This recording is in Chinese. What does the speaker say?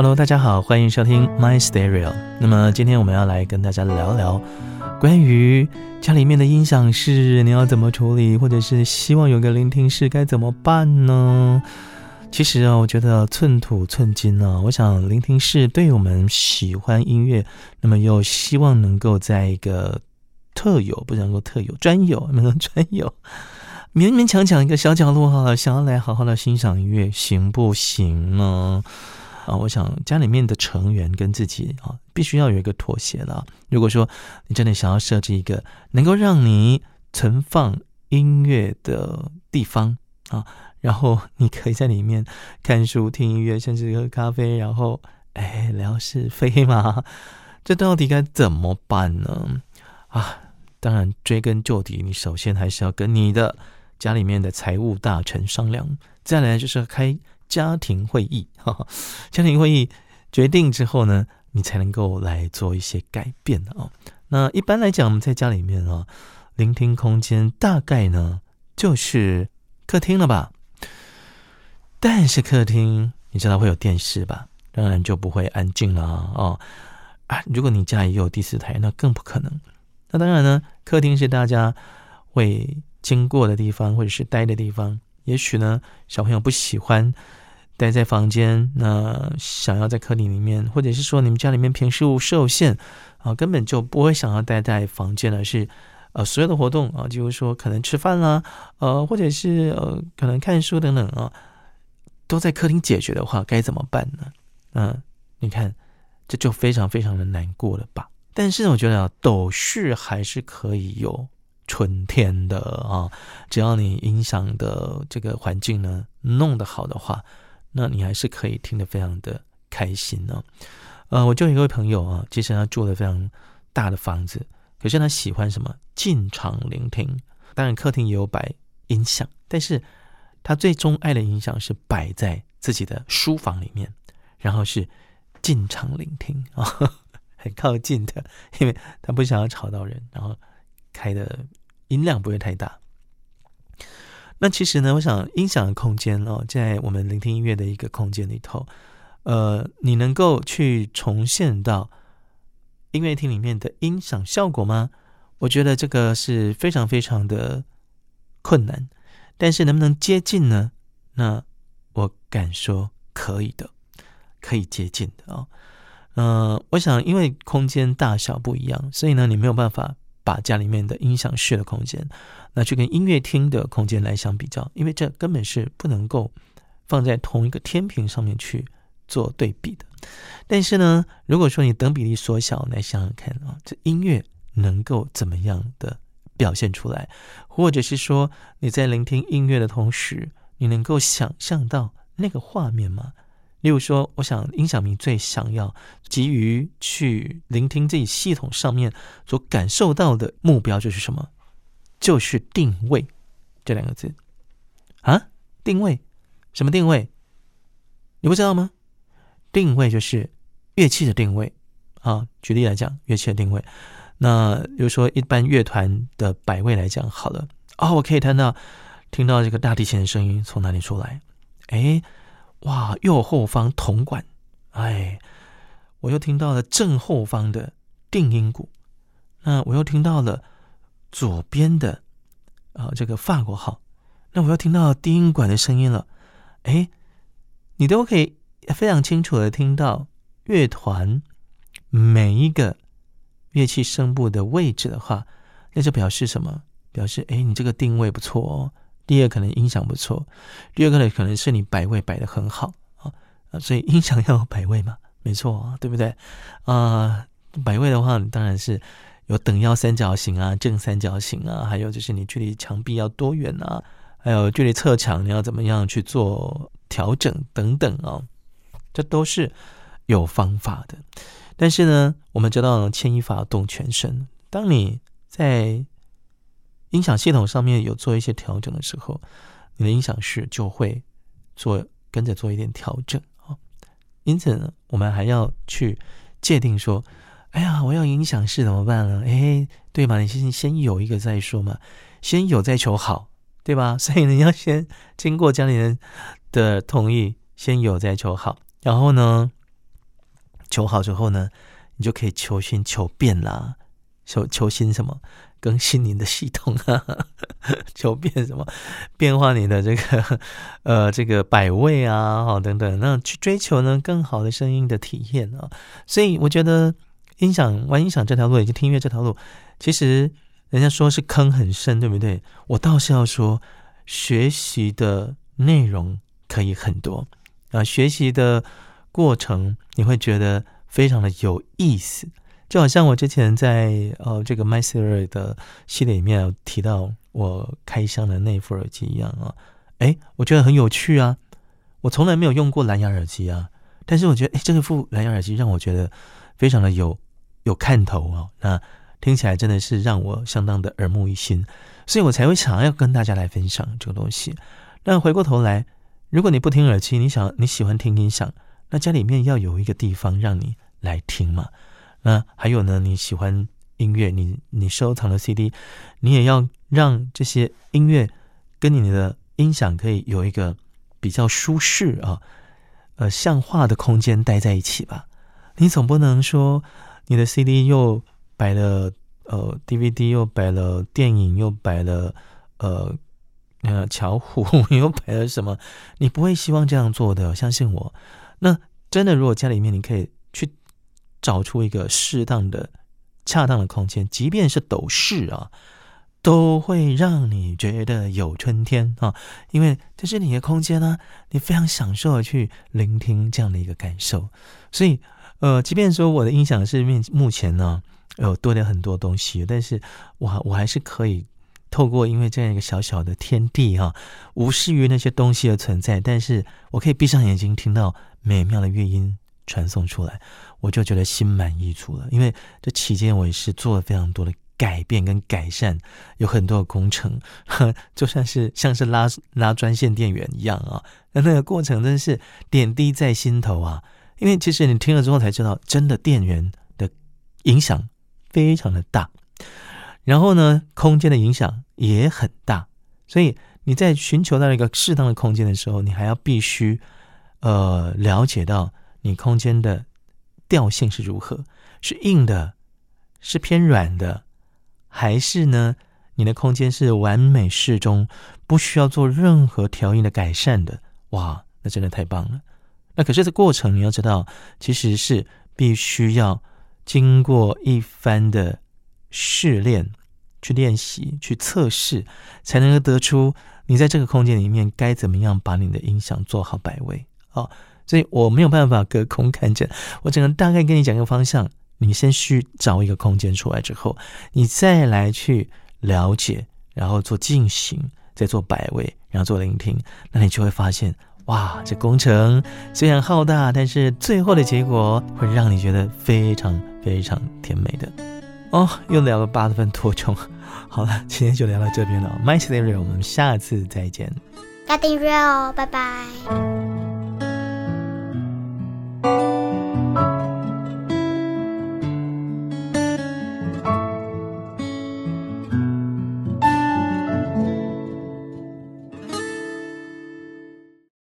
Hello，大家好，欢迎收听 My Stereo。那么今天我们要来跟大家聊聊关于家里面的音响室，你要怎么处理，或者是希望有个聆听室该怎么办呢？其实啊，我觉得寸土寸金呢。我想聆听室对我们喜欢音乐，那么又希望能够在一个特有，不能够特有，专有，能够专有，勉勉强强一个小角落哈，想要来好好的欣赏音乐，行不行呢？啊，我想家里面的成员跟自己啊，必须要有一个妥协了。如果说你真的想要设置一个能够让你存放音乐的地方啊，然后你可以在里面看书、听音乐，甚至喝咖啡，然后哎聊是非嘛，这到底该怎么办呢？啊，当然追根究底，你首先还是要跟你的家里面的财务大臣商量，再来就是开。家庭会议，哈，家庭会议决定之后呢，你才能够来做一些改变哦。那一般来讲，我们在家里面啊，聆听空间大概呢就是客厅了吧。但是客厅你知道会有电视吧？当然就不会安静了啊啊！如果你家里有第四台，那更不可能。那当然呢，客厅是大家会经过的地方，或者是待的地方。也许呢，小朋友不喜欢。待在房间，那想要在客厅里面，或者是说你们家里面平时受限啊，根本就不会想要待在房间而是呃所有的活动啊，就是说可能吃饭啦，呃，或者是呃可能看书等等啊，都在客厅解决的话，该怎么办呢？嗯，你看这就非常非常的难过了吧？但是我觉得啊斗室还是可以有春天的啊，只要你音响的这个环境呢弄得好的话。那你还是可以听得非常的开心呢。呃，我就有一位朋友啊，其实他住的非常大的房子，可是他喜欢什么？进场聆听。当然，客厅也有摆音响，但是他最钟爱的音响是摆在自己的书房里面，然后是进场聆听啊，很靠近的，因为他不想要吵到人，然后开的音量不会太大。那其实呢，我想音响的空间哦，在我们聆听音乐的一个空间里头，呃，你能够去重现到音乐厅里面的音响效果吗？我觉得这个是非常非常的困难，但是能不能接近呢？那我敢说可以的，可以接近的啊。嗯，我想因为空间大小不一样，所以呢，你没有办法。把家里面的音响室的空间，那去跟音乐厅的空间来相比较，因为这根本是不能够放在同一个天平上面去做对比的。但是呢，如果说你等比例缩小来想想看啊，这音乐能够怎么样的表现出来，或者是说你在聆听音乐的同时，你能够想象到那个画面吗？例如说，我想音响迷最想要急于去聆听自己系统上面所感受到的目标就是什么？就是定位这两个字啊？定位？什么定位？你不知道吗？定位就是乐器的定位啊。举例来讲，乐器的定位，那比如说一般乐团的摆位来讲，好了哦，我可以听到听到这个大提琴的声音从哪里出来？哎。哇，右后方铜管，哎，我又听到了正后方的定音鼓，那我又听到了左边的啊这个法国号，那我又听到低音管的声音了，哎，你都可以非常清楚的听到乐团每一个乐器声部的位置的话，那就表示什么？表示哎，你这个定位不错哦。第二可能音响不错，第二个呢可能是你摆位摆的很好啊啊，所以音响要有摆位嘛，没错，对不对啊？摆位的话，当然是有等腰三角形啊、正三角形啊，还有就是你距离墙壁要多远啊，还有距离侧墙你要怎么样去做调整等等啊，这都是有方法的。但是呢，我们知道牵一发动全身，当你在音响系统上面有做一些调整的时候，你的音响室就会做跟着做一点调整啊。因此呢，我们还要去界定说，哎呀，我要音响室怎么办呢？哎，对吧？你先先有一个再说嘛，先有再求好，对吧？所以你要先经过家里人的同意，先有再求好。然后呢，求好之后呢，你就可以求新求变啦，求求新什么？更新你的系统啊，求变什么？变化你的这个 呃这个百位啊，哈等等，那去追求呢更好的声音的体验啊。所以我觉得音响玩音响这条路，以及听音乐这条路，其实人家说是坑很深，对不对？我倒是要说，学习的内容可以很多啊，学习的过程你会觉得非常的有意思。就好像我之前在呃这个 My Siri 的系列里面提到我开箱的那副耳机一样啊，哎，我觉得很有趣啊。我从来没有用过蓝牙耳机啊，但是我觉得哎，这个副蓝牙耳机让我觉得非常的有有看头啊，那听起来真的是让我相当的耳目一新，所以我才会想要跟大家来分享这个东西。但回过头来，如果你不听耳机，你想你喜欢听音响，那家里面要有一个地方让你来听嘛。那还有呢？你喜欢音乐，你你收藏的 CD，你也要让这些音乐跟你的音响可以有一个比较舒适啊，呃，像话的空间待在一起吧。你总不能说你的 CD 又摆了呃 DVD，又摆了电影，又摆了呃呃巧虎，又摆了什么？你不会希望这样做的，相信我。那真的，如果家里面你可以。找出一个适当的、恰当的空间，即便是斗室啊，都会让你觉得有春天啊！因为这是你的空间呢，你非常享受的去聆听这样的一个感受。所以，呃，即便说我的音响是面目前呢，有多了很多东西，但是我我还是可以透过因为这样一个小小的天地哈，无视于那些东西的存在，但是我可以闭上眼睛听到美妙的乐音传送出来。我就觉得心满意足了，因为这期间我也是做了非常多的改变跟改善，有很多的工程，就算是像是拉拉专线电源一样啊，那那个过程真是点滴在心头啊。因为其实你听了之后才知道，真的电源的影响非常的大，然后呢，空间的影响也很大，所以你在寻求到一个适当的空间的时候，你还要必须呃了解到你空间的。调性是如何？是硬的，是偏软的，还是呢？你的空间是完美适中，不需要做任何调音的改善的。哇，那真的太棒了！那可是这过程，你要知道，其实是必须要经过一番的试炼、去练习、去测试，才能够得出你在这个空间里面该怎么样把你的音响做好摆位哦。所以我没有办法隔空看见，我只能大概跟你讲一个方向。你先去找一个空间出来之后，你再来去了解，然后做进行，再做摆位，然后做聆听，那你就会发现，哇，这工程虽然浩大，但是最后的结果会让你觉得非常非常甜美的。哦，又聊了八十分多钟，好了，今天就聊到这边了。My Story，我们下次再见。加订阅哦，拜拜。